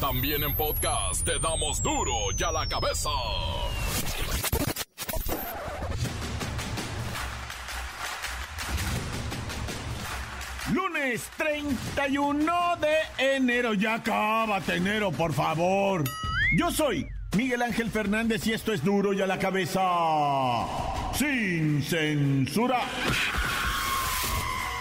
También en podcast te damos duro y a la cabeza. Lunes 31 de enero. Ya acábate, enero, por favor. Yo soy Miguel Ángel Fernández y esto es duro y a la cabeza. Sin censura.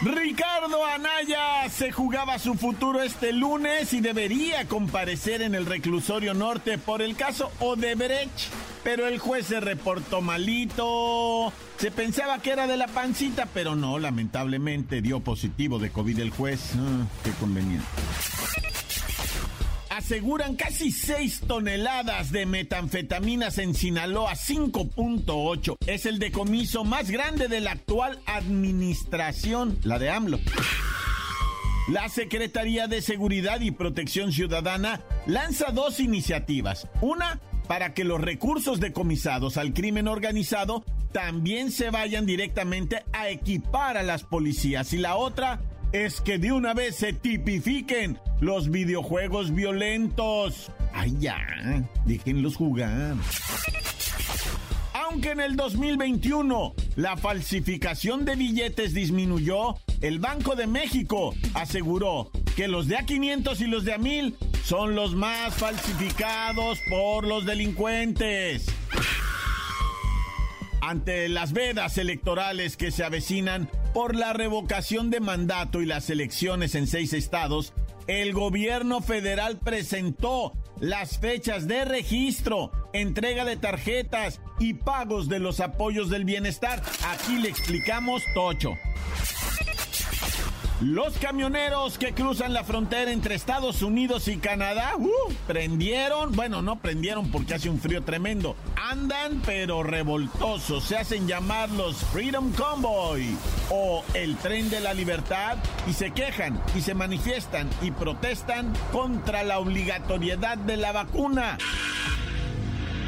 Ricardo Anaya se jugaba su futuro este lunes y debería comparecer en el reclusorio norte por el caso Odebrecht, pero el juez se reportó malito. Se pensaba que era de la pancita, pero no, lamentablemente dio positivo de COVID el juez. Ah, qué conveniente aseguran casi 6 toneladas de metanfetaminas en Sinaloa, 5.8. Es el decomiso más grande de la actual administración, la de AMLO. La Secretaría de Seguridad y Protección Ciudadana lanza dos iniciativas. Una, para que los recursos decomisados al crimen organizado también se vayan directamente a equipar a las policías. Y la otra, es que de una vez se tipifiquen los videojuegos violentos. Ay, ya, déjenlos jugar. Aunque en el 2021 la falsificación de billetes disminuyó, el Banco de México aseguró que los de A500 y los de A1000 son los más falsificados por los delincuentes. Ante las vedas electorales que se avecinan por la revocación de mandato y las elecciones en seis estados, el gobierno federal presentó las fechas de registro, entrega de tarjetas y pagos de los apoyos del bienestar. Aquí le explicamos Tocho. Los camioneros que cruzan la frontera entre Estados Unidos y Canadá, uh, prendieron, bueno, no prendieron porque hace un frío tremendo, andan pero revoltosos, se hacen llamar los Freedom Convoy o el tren de la libertad y se quejan y se manifiestan y protestan contra la obligatoriedad de la vacuna.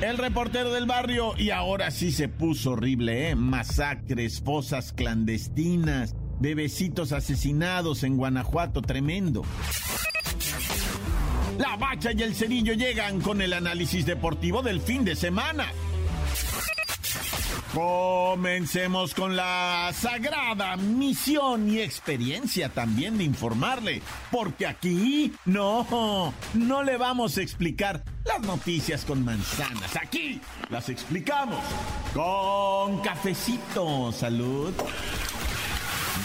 El reportero del barrio, y ahora sí se puso horrible, ¿eh? Masacres, fosas clandestinas, bebecitos asesinados en Guanajuato, tremendo. La bacha y el cerillo llegan con el análisis deportivo del fin de semana. Comencemos con la sagrada misión y experiencia también de informarle, porque aquí no, no le vamos a explicar las noticias con manzanas, aquí las explicamos con cafecito, salud.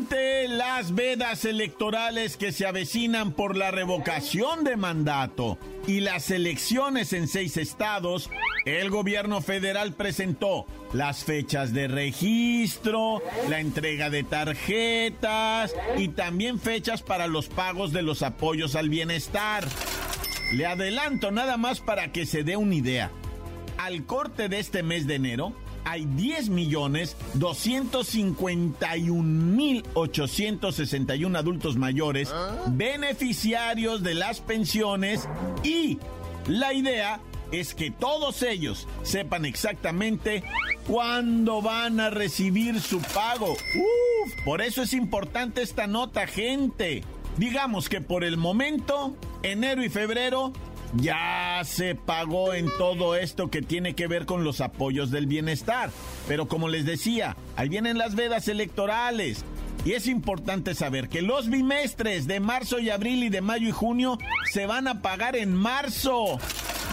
Ante las vedas electorales que se avecinan por la revocación de mandato y las elecciones en seis estados, el gobierno federal presentó las fechas de registro, la entrega de tarjetas y también fechas para los pagos de los apoyos al bienestar. Le adelanto nada más para que se dé una idea. Al corte de este mes de enero, hay 10 millones 251 mil 861 adultos mayores beneficiarios de las pensiones y la idea es que todos ellos sepan exactamente cuándo van a recibir su pago. Uf, por eso es importante esta nota, gente. Digamos que por el momento, enero y febrero ya se pagó en todo esto que tiene que ver con los apoyos del bienestar. Pero como les decía, ahí vienen las vedas electorales. Y es importante saber que los bimestres de marzo y abril y de mayo y junio se van a pagar en marzo.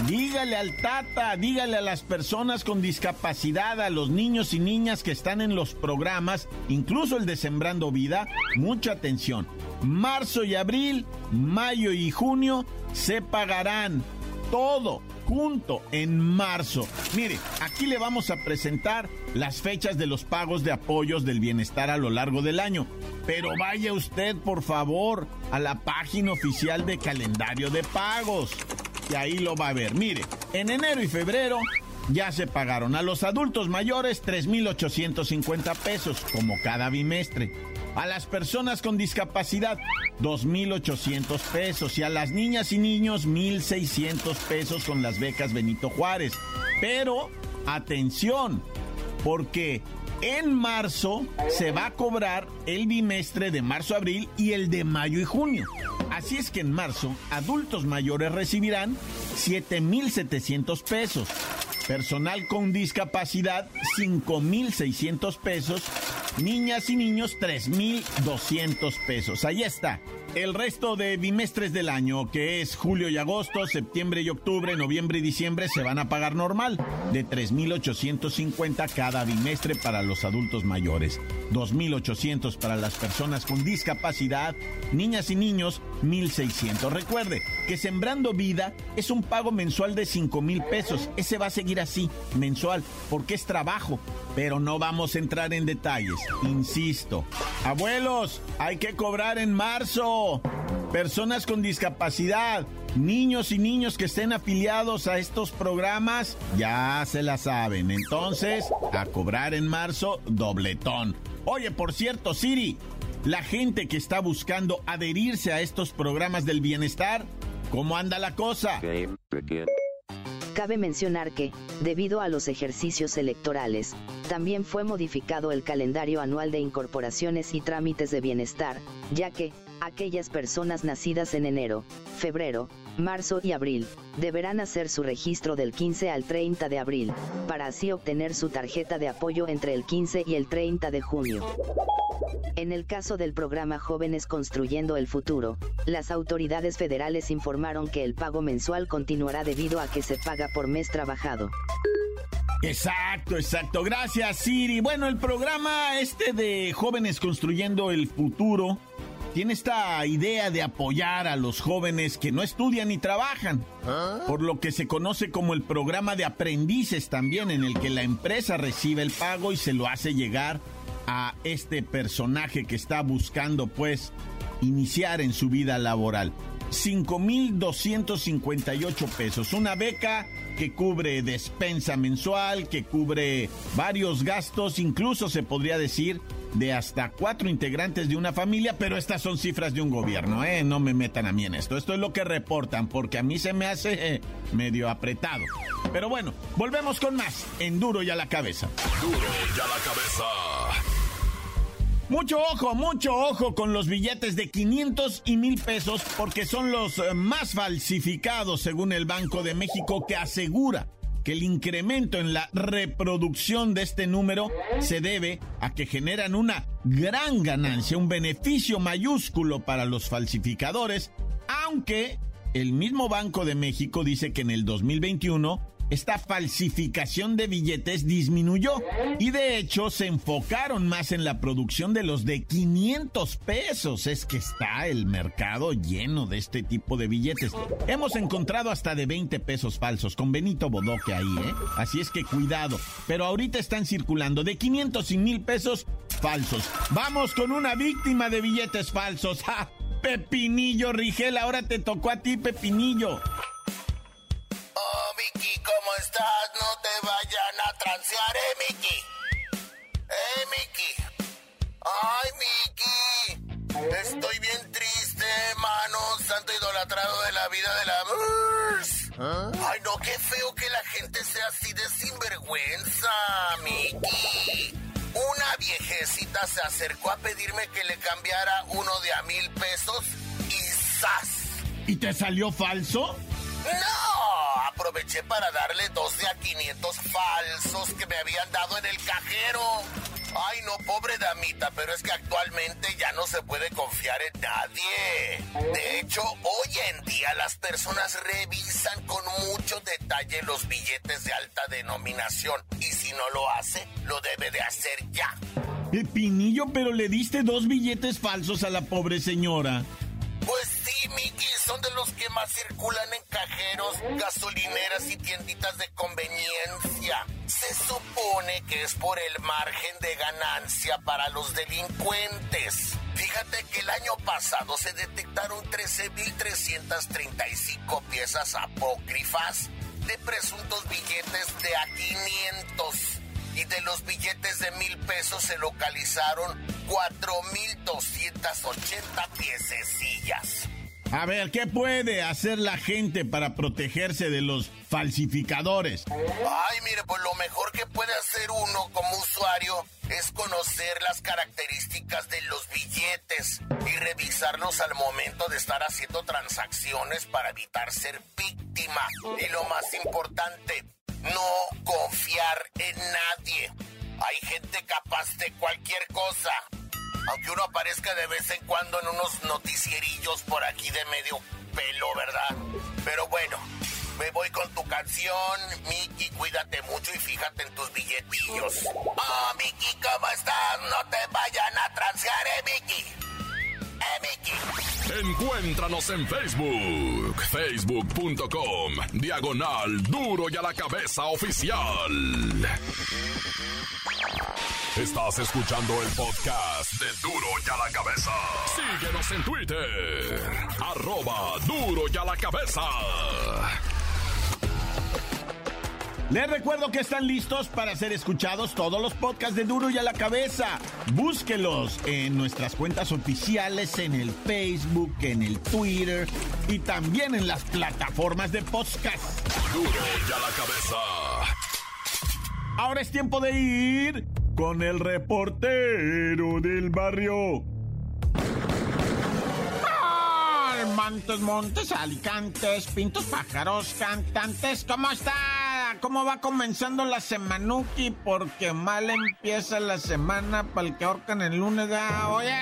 Dígale al Tata, dígale a las personas con discapacidad, a los niños y niñas que están en los programas, incluso el de Sembrando Vida, mucha atención. Marzo y abril, mayo y junio se pagarán todo, junto en marzo. Mire, aquí le vamos a presentar las fechas de los pagos de apoyos del bienestar a lo largo del año. Pero vaya usted, por favor, a la página oficial de calendario de pagos. Y ahí lo va a ver. Mire, en enero y febrero ya se pagaron a los adultos mayores 3.850 pesos, como cada bimestre. A las personas con discapacidad, 2.800 pesos. Y a las niñas y niños, 1.600 pesos con las becas Benito Juárez. Pero, atención, porque en marzo se va a cobrar el bimestre de marzo-abril y el de mayo y junio. Así es que en marzo, adultos mayores recibirán 7.700 pesos. Personal con discapacidad, 5.600 pesos. Niñas y niños, 3.200 pesos. Ahí está. El resto de bimestres del año, que es julio y agosto, septiembre y octubre, noviembre y diciembre, se van a pagar normal, de 3.850 cada bimestre para los adultos mayores, 2.800 para las personas con discapacidad, niñas y niños, 1.600. Recuerde que Sembrando Vida es un pago mensual de 5.000 pesos. Ese va a seguir así, mensual, porque es trabajo, pero no vamos a entrar en detalles. Insisto, abuelos, hay que cobrar en marzo personas con discapacidad, niños y niños que estén afiliados a estos programas, ya se la saben. Entonces, a cobrar en marzo, dobletón. Oye, por cierto, Siri, la gente que está buscando adherirse a estos programas del bienestar, ¿cómo anda la cosa? Cabe mencionar que, debido a los ejercicios electorales, también fue modificado el calendario anual de incorporaciones y trámites de bienestar, ya que, aquellas personas nacidas en enero, febrero, marzo y abril, deberán hacer su registro del 15 al 30 de abril, para así obtener su tarjeta de apoyo entre el 15 y el 30 de junio. En el caso del programa Jóvenes Construyendo el Futuro, las autoridades federales informaron que el pago mensual continuará debido a que se paga por mes trabajado. Exacto, exacto. Gracias, Siri. Bueno, el programa este de Jóvenes Construyendo el Futuro tiene esta idea de apoyar a los jóvenes que no estudian ni trabajan, por lo que se conoce como el programa de aprendices también, en el que la empresa recibe el pago y se lo hace llegar a este personaje que está buscando pues iniciar en su vida laboral. 5.258 pesos, una beca que cubre despensa mensual, que cubre varios gastos, incluso se podría decir de hasta cuatro integrantes de una familia, pero estas son cifras de un gobierno, ¿eh? No me metan a mí en esto. Esto es lo que reportan, porque a mí se me hace eh, medio apretado. Pero bueno, volvemos con más en Duro y a la cabeza. Duro y a la cabeza. Mucho ojo, mucho ojo con los billetes de 500 y mil pesos porque son los eh, más falsificados según el Banco de México que asegura que el incremento en la reproducción de este número se debe a que generan una gran ganancia, un beneficio mayúsculo para los falsificadores, aunque el mismo Banco de México dice que en el 2021 esta falsificación de billetes disminuyó y de hecho se enfocaron más en la producción de los de 500 pesos. Es que está el mercado lleno de este tipo de billetes. Hemos encontrado hasta de 20 pesos falsos con Benito Bodoque ahí, ¿eh? Así es que cuidado. Pero ahorita están circulando de 500 y mil pesos falsos. Vamos con una víctima de billetes falsos. ¡Ja! Pepinillo Rigel, ahora te tocó a ti, Pepinillo. No te vayan a transear, eh, Miki. Eh, Miki. Ay, Miki. Estoy bien triste, mano. Santo idolatrado de la vida de la... ¿Ah? Ay, no, qué feo que la gente sea así de sinvergüenza, Miki. Una viejecita se acercó a pedirme que le cambiara uno de a mil pesos y ¡zas! ¿Y te salió falso? ¡No! Aproveché para darle dos de a 500 falsos que me habían dado en el cajero. Ay, no, pobre damita, pero es que actualmente ya no se puede confiar en nadie. De hecho, hoy en día las personas revisan con mucho detalle los billetes de alta denominación y si no lo hace, lo debe de hacer ya. Pepinillo, pero le diste dos billetes falsos a la pobre señora. Sí, Mickey, son de los que más circulan en cajeros, gasolineras y tienditas de conveniencia. Se supone que es por el margen de ganancia para los delincuentes. Fíjate que el año pasado se detectaron 13.335 piezas apócrifas de presuntos billetes de a 500 y de los billetes de mil pesos se localizaron 4.280 piececillas. A ver, ¿qué puede hacer la gente para protegerse de los falsificadores? Ay, mire, pues lo mejor que puede hacer uno como usuario es conocer las características de los billetes y revisarlos al momento de estar haciendo transacciones para evitar ser víctima. Y lo más importante, no confiar en nadie. Hay gente capaz de cualquier cosa aunque uno aparezca de vez en cuando en unos noticierillos por aquí de medio pelo, ¿verdad? Pero bueno, me voy con tu canción, Miki, cuídate mucho y fíjate en tus billetillos. Oh, Miki, ¿cómo estás? No te vayan a transear, eh, Miki. Eh, Miki. Encuéntranos en Facebook, facebook.com, diagonal duro y a la cabeza oficial. Estás escuchando el podcast de Duro y a la Cabeza. Síguenos en Twitter. Arroba Duro y a la Cabeza. Les recuerdo que están listos para ser escuchados todos los podcasts de Duro y a la Cabeza. Búsquelos en nuestras cuentas oficiales, en el Facebook, en el Twitter y también en las plataformas de podcast. Duro y a la Cabeza. Ahora es tiempo de ir con el reportero del barrio. Montes, montes, alicantes, pintos, pájaros, cantantes, ¿cómo está? ¿Cómo va comenzando la semanuki? Porque mal empieza la semana para el que ahorcan el lunes. Oye,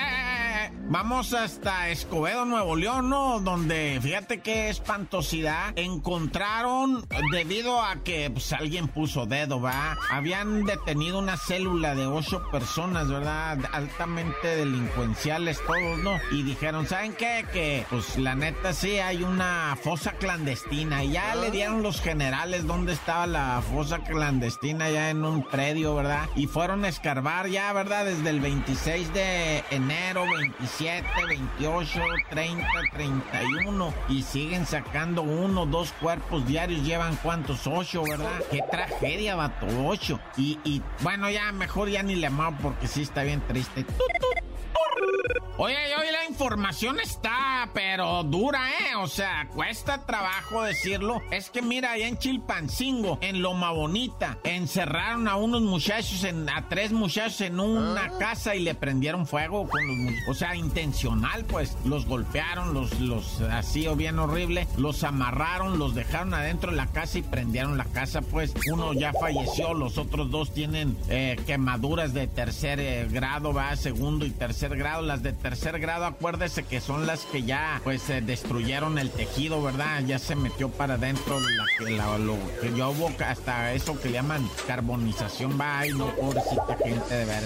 Vamos hasta Escobedo, Nuevo León, ¿no? Donde, fíjate qué espantosidad, encontraron, debido a que pues, alguien puso dedo, ¿va? Habían detenido una célula de ocho personas, ¿verdad? Altamente delincuenciales todos, ¿no? Y dijeron, ¿saben qué? Que, pues, la neta sí, hay una fosa clandestina. Y ya le dieron los generales dónde estaba la fosa clandestina, ya en un predio, ¿verdad? Y fueron a escarbar ya, ¿verdad? Desde el 26 de enero, 26 27, 28, 30, 31 y siguen sacando uno, dos cuerpos diarios, llevan cuántos, ocho, ¿verdad? Qué tragedia, vato, ocho. Y, y bueno, ya mejor ya ni le amamos porque sí está bien triste. Oye, la información está, pero dura, ¿eh? O sea, cuesta trabajo decirlo. Es que mira, allá en Chilpancingo, en Loma Bonita, encerraron a unos muchachos, en, a tres muchachos en una ah. casa y le prendieron fuego con los O sea, intencional, pues. Los golpearon, los, los, así o bien horrible, los amarraron, los dejaron adentro de la casa y prendieron la casa, pues. Uno ya falleció, los otros dos tienen eh, quemaduras de tercer eh, grado, va, segundo y tercer grado. Las de tercer grado, acuérdese que son las que ya pues se destruyeron el tejido, ¿verdad? Ya se metió para adentro la que la, lo que yo hubo hasta eso que le llaman carbonización, va, y no pobrecita gente de ver.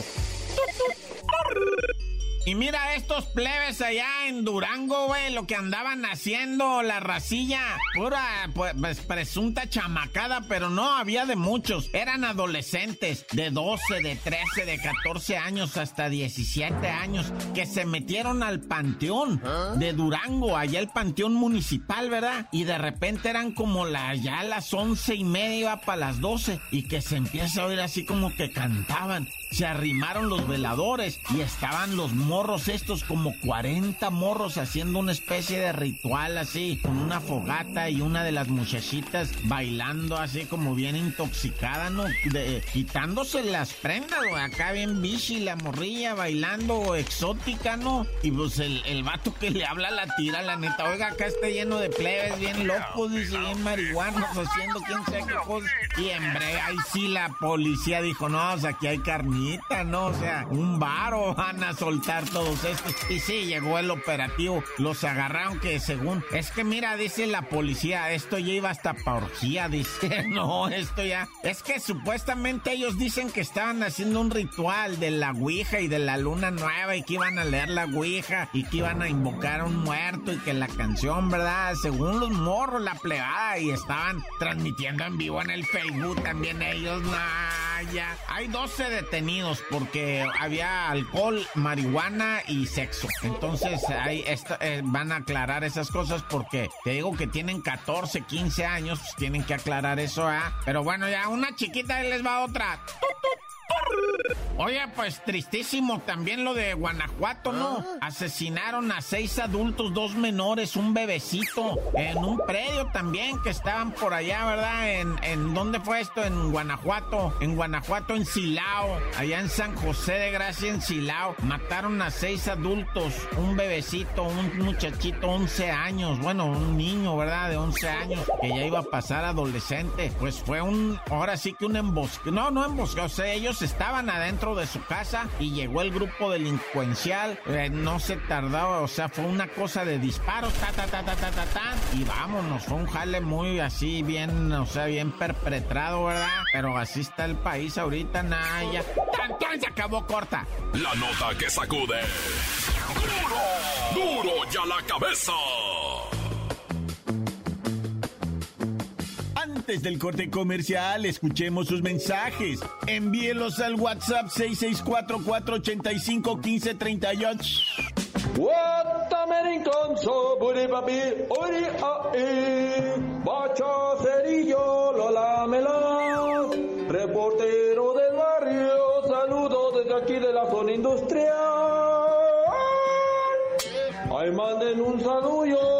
Y mira estos plebes allá en Durango, güey, lo que andaban haciendo, la racilla, pura pues, pues, presunta chamacada, pero no había de muchos. Eran adolescentes de 12, de 13, de 14 años hasta 17 años que se metieron al panteón de Durango, allá el panteón municipal, ¿verdad? Y de repente eran como la, ya las once y media para las 12 y que se empieza a oír así como que cantaban. Se arrimaron los veladores y estaban los morros estos, como 40 morros haciendo una especie de ritual así, con una fogata y una de las muchachitas bailando así como bien intoxicada, ¿no? quitándose las prendas, güey, acá bien bichi, la morrilla bailando exótica, ¿no? Y pues el, el vato que le habla la tira, la neta, oiga, acá está lleno de plebes bien locos, dice, bien marihuanos haciendo quién sabe qué cosas. Y en breve, ahí sí la policía dijo, no, o sea, aquí hay carne ¿no? O sea, un varo van a soltar todos estos. Y sí, llegó el operativo. Los agarraron que según... Es que mira, dice la policía, esto ya iba hasta pa' dice. No, esto ya... Es que supuestamente ellos dicen que estaban haciendo un ritual de la Ouija y de la luna nueva y que iban a leer la Ouija y que iban a invocar a un muerto y que la canción, ¿verdad? Según los morros, la plegada y estaban transmitiendo en vivo en el Facebook también ellos, nah, ya. Hay 12 detenidos porque había alcohol, marihuana y sexo. Entonces ahí eh, van a aclarar esas cosas porque te digo que tienen 14, 15 años, pues tienen que aclarar eso, ¿ah? Pero bueno, ya una chiquita les va otra. Oye, pues tristísimo también lo de Guanajuato, ¿no? Ah. Asesinaron a seis adultos, dos menores, un bebecito, en un predio también que estaban por allá, ¿verdad? En, en ¿dónde fue esto? En Guanajuato, en Guanajuato, en Silao, allá en San José de Gracia, en Silao. Mataron a seis adultos, un bebecito, un muchachito, 11 años, bueno, un niño, ¿verdad? De 11 años, que ya iba a pasar adolescente. Pues fue un, ahora sí que un embosque, no, no embosque, o sea, ellos estaban adentro de su casa y llegó el grupo delincuencial. Eh, no se tardaba, o sea, fue una cosa de disparos, ta, ta, ta, ta, ta, ta, ta. Y vámonos, fue un jale muy así, bien, o sea, bien perpetrado, ¿verdad? Pero así está el país ahorita, Naya. ¡Tan, tan! Se acabó corta. La nota que sacude. ¡Duro! ¡Duro ya la cabeza! Antes del corte comercial, escuchemos sus mensajes. Envíelos al WhatsApp 664-485-1538. Guatamerinconso, buri papi, ori ai, bacha cerillo, lola mela, reportero del barrio, saludo desde aquí de la zona industrial. Ay, manden un saludo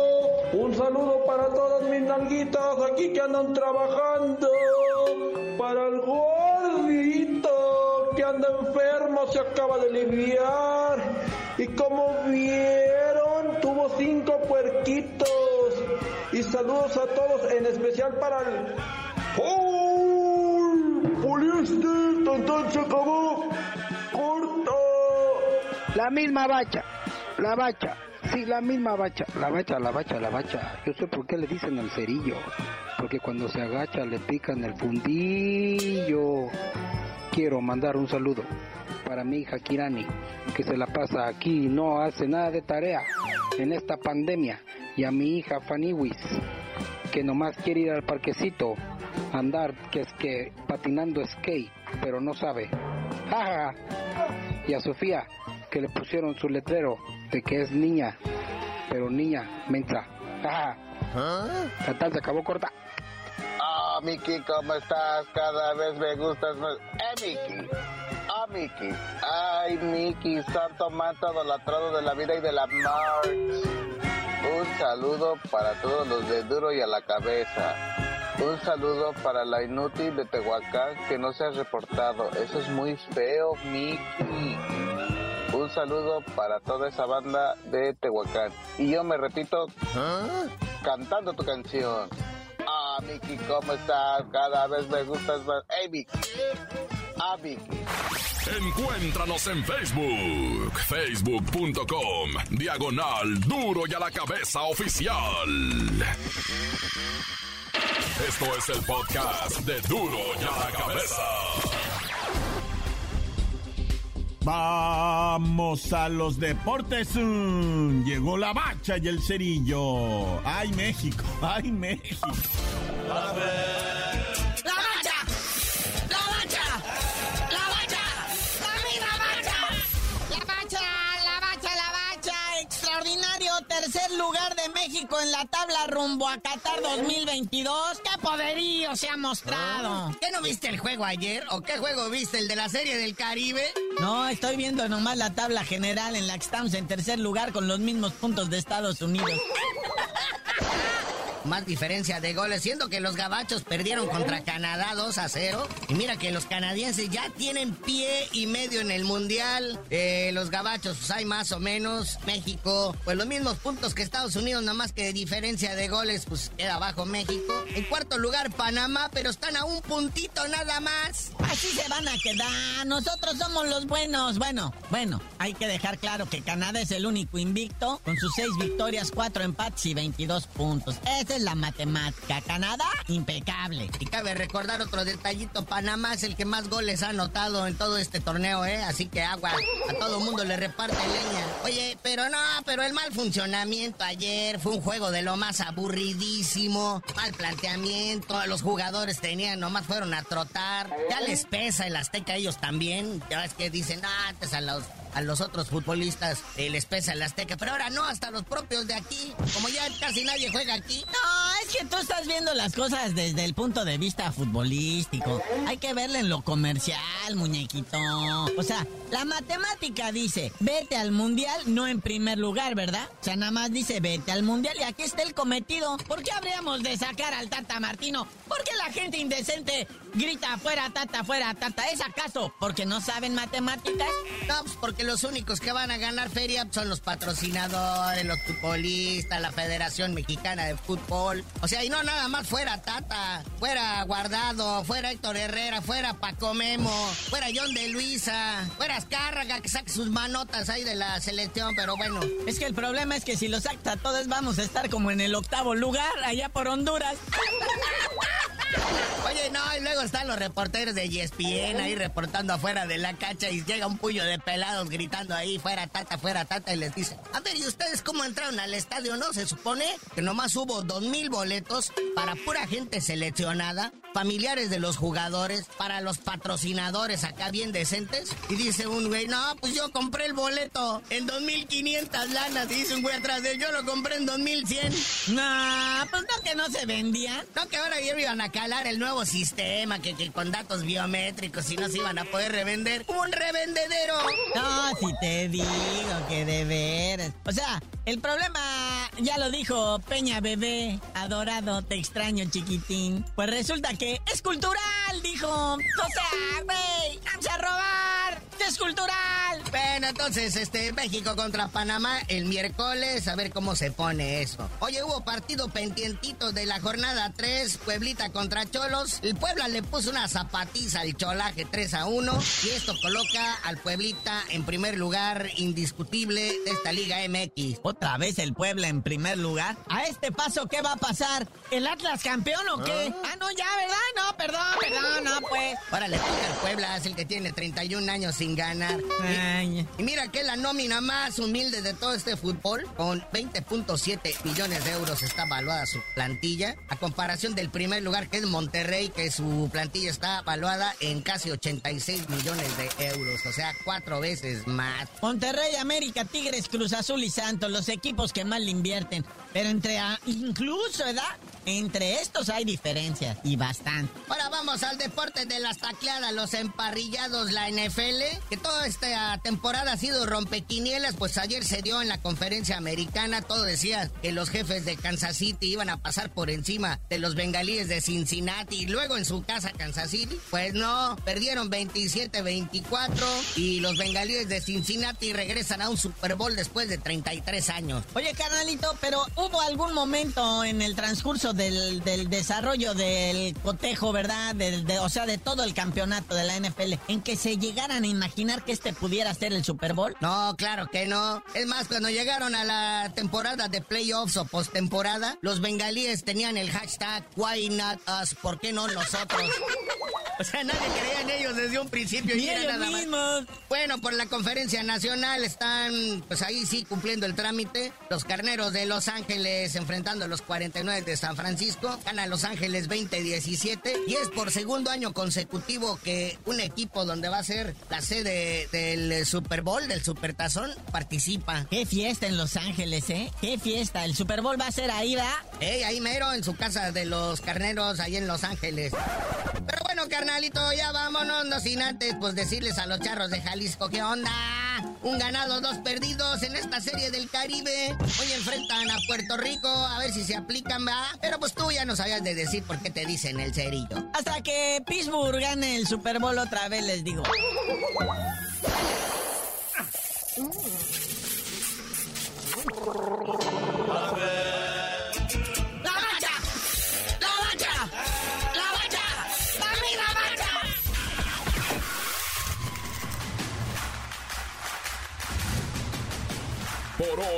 un saludo para todas mis nalguitas aquí que andan trabajando. Para el gordito que anda enfermo, se acaba de aliviar. Y como vieron, tuvo cinco puerquitos. Y saludos a todos, en especial para el... ¡Oh! ¡Poliéster! ¡Tan, se acabó! ¡Corto! La misma bacha, la bacha. Sí, la misma bacha, la bacha, la bacha, la bacha. Yo sé por qué le dicen el cerillo. Porque cuando se agacha le pican el fundillo. Quiero mandar un saludo para mi hija Kirani, que se la pasa aquí y no hace nada de tarea en esta pandemia. Y a mi hija Faniwis, que nomás quiere ir al parquecito, andar, que es que patinando skate, pero no sabe. Y a Sofía, que le pusieron su letrero de que es niña, pero niña, mensa. ¿Ah? se acabó corta. Ah, Miki, ¿cómo estás? Cada vez me gustas más. Eh, Miki. Ah, Miki. Ay, Miki, santo manto idolatrado de la vida y de la muerte. Un saludo para todos los de duro y a la cabeza. Un saludo para la inútil de Tehuacán que no se ha reportado. Eso es muy feo, Miki. Un saludo para toda esa banda de Tehuacán. Y yo me repito, cantando tu canción. Ah, Miki, ¿cómo estás? Cada vez me gustas más. Hey, Miki. Ah, Miki. Encuéntranos en Facebook, facebook.com, diagonal duro y a la cabeza oficial. Esto es el podcast de duro y a la cabeza. Vamos a los deportes. Mm, llegó la bacha y el cerillo. ¡Ay, México! ¡Ay, México! Tercer lugar de México en la tabla rumbo a Qatar 2022. ¡Qué poderío se ha mostrado! ¿Qué no viste el juego ayer? ¿O qué juego viste? ¿El de la Serie del Caribe? No, estoy viendo nomás la tabla general en la que estamos en tercer lugar con los mismos puntos de Estados Unidos. Más diferencia de goles, siendo que los gabachos perdieron contra Canadá 2 a 0. Y mira que los canadienses ya tienen pie y medio en el mundial. Eh, los gabachos, pues hay más o menos. México, pues los mismos puntos que Estados Unidos, nada más que diferencia de goles, pues queda abajo México. En cuarto lugar, Panamá, pero están a un puntito nada más. Así se van a quedar. Nosotros somos los buenos. Bueno, bueno, hay que dejar claro que Canadá es el único invicto con sus seis victorias, cuatro empates y 22 puntos. Es la matemática. Canadá, impecable. Y cabe recordar otro detallito. Panamá es el que más goles ha anotado en todo este torneo, ¿eh? Así que agua. A todo mundo le reparte leña. Oye, pero no, pero el mal funcionamiento ayer fue un juego de lo más aburridísimo. Mal planteamiento. Los jugadores tenían, nomás fueron a trotar. Ya les pesa el Azteca a ellos también. Ya ves que dicen, ah, antes a los a los otros futbolistas eh, les pesa el Azteca, pero ahora no, hasta los propios de aquí, como ya casi nadie juega aquí. Es que tú estás viendo las cosas desde el punto de vista futbolístico. Hay que verle en lo comercial, muñequito. O sea, la matemática dice, vete al mundial, no en primer lugar, ¿verdad? O sea, nada más dice, vete al mundial y aquí está el cometido. ¿Por qué habríamos de sacar al Tata Martino? ¿Por qué la gente indecente grita afuera, Tata, afuera, Tata? ¿Es acaso porque no saben matemáticas? No, pues porque los únicos que van a ganar feria son los patrocinadores, los futbolistas, la Federación Mexicana de Fútbol. O sea, y no nada más fuera Tata, fuera Guardado, fuera Héctor Herrera, fuera Paco Memo, fuera John de Luisa, fuera Azcárraga que saque sus manotas ahí de la selección, pero bueno. Es que el problema es que si los acta todos vamos a estar como en el octavo lugar, allá por Honduras. Oye, no, y luego están los reporteros de ESPN ahí reportando afuera de la cancha y llega un puño de pelados gritando ahí, fuera tata, fuera tata, y les dice, a ver, ¿y ustedes cómo entraron al estadio, no? Se supone que nomás hubo dos mil boletos para pura gente seleccionada, familiares de los jugadores, para los patrocinadores acá bien decentes. Y dice un güey, no, pues yo compré el boleto en 2500 lanas. Y dice un güey atrás de él, yo lo compré en 2100. No, pues no que no se vendían. No que ahora ya iban a el nuevo sistema, que, con datos biométricos y no se iban a poder revender. ¡Un revendedero! No, si te digo que de. O sea, el problema, ya lo dijo Peña Bebé, adorado, te extraño chiquitín. Pues resulta que es cultural, dijo. O sea, güey, vamos a robar. Es cultural. Bueno, entonces, este, México contra Panamá el miércoles, a ver cómo se pone eso. Oye, hubo partido pendientito de la jornada 3, Pueblita contra Cholos. El Puebla le puso una zapatiza al Cholaje 3 a 1 y esto coloca al Pueblita en primer lugar indiscutible de esta Liga MX. ¿Otra vez el Puebla en primer lugar? ¿A este paso qué va a pasar? ¿El Atlas campeón o qué? Ah, no, ya, ¿verdad? No, perdón, perdón, no, pues. Ahora le toca al Puebla, es el que tiene 31 años sin ganar. Y, y mira que la nómina más humilde de todo este fútbol, con 20.7 millones de euros está evaluada su plantilla, a comparación del primer lugar que es Monterrey, que su plantilla está evaluada en casi 86 millones de euros, o sea, cuatro veces más. Monterrey, América, Tigres, Cruz Azul y Santos, los equipos que más le invierten. Pero entre, a- incluso, ¿verdad? Entre estos hay diferencias y bastante. Ahora vamos al deporte de las tacleadas, los emparrillados, la NFL, que toda esta temporada ha sido rompequinielas, pues ayer se dio en la conferencia americana, todo decía que los jefes de Kansas City iban a pasar por encima de los bengalíes de Cincinnati y luego en su casa Kansas City, pues no, perdieron 27-24 y los bengalíes de Cincinnati regresan a un Super Bowl después de 33 años. Oye, carnalito, pero hubo algún momento en el transcurso del, del desarrollo del cotejo, ¿verdad? Del- de- o sea, de todo el campeonato de la NFL, en que se llegaran a imaginar que este pudiera ser el Super Bowl. No, claro que no. Es más, cuando llegaron a la temporada de playoffs o postemporada, los bengalíes tenían el hashtag Why not us? ¿Por qué no nosotros? O sea, nadie creía en ellos desde un principio. Ni y ellos nada más. Bueno, por la conferencia nacional están, pues ahí sí, cumpliendo el trámite. Los carneros de Los Ángeles enfrentando a los 49 de San Francisco. Gana Los Ángeles 20-17. Y es por segundo año consecutivo que un equipo donde va a ser sede del Super Bowl, del Supertazón, participa. Qué fiesta en Los Ángeles, ¿eh? Qué fiesta. El Super Bowl va a ser ahí, ¿verdad? Ey, ahí mero, en su casa de los carneros, ahí en Los Ángeles. Pero bueno, carnalito, ya vámonos, no sin antes, pues decirles a los charros de Jalisco, ¿qué onda? Un ganado, dos perdidos en esta serie del Caribe. Hoy enfrentan a Puerto Rico, a ver si se aplican, va. Pero pues tú ya no sabías de decir por qué te dicen el cerillo. Hasta que Pittsburgh gane el Super Bowl otra vez, les digo.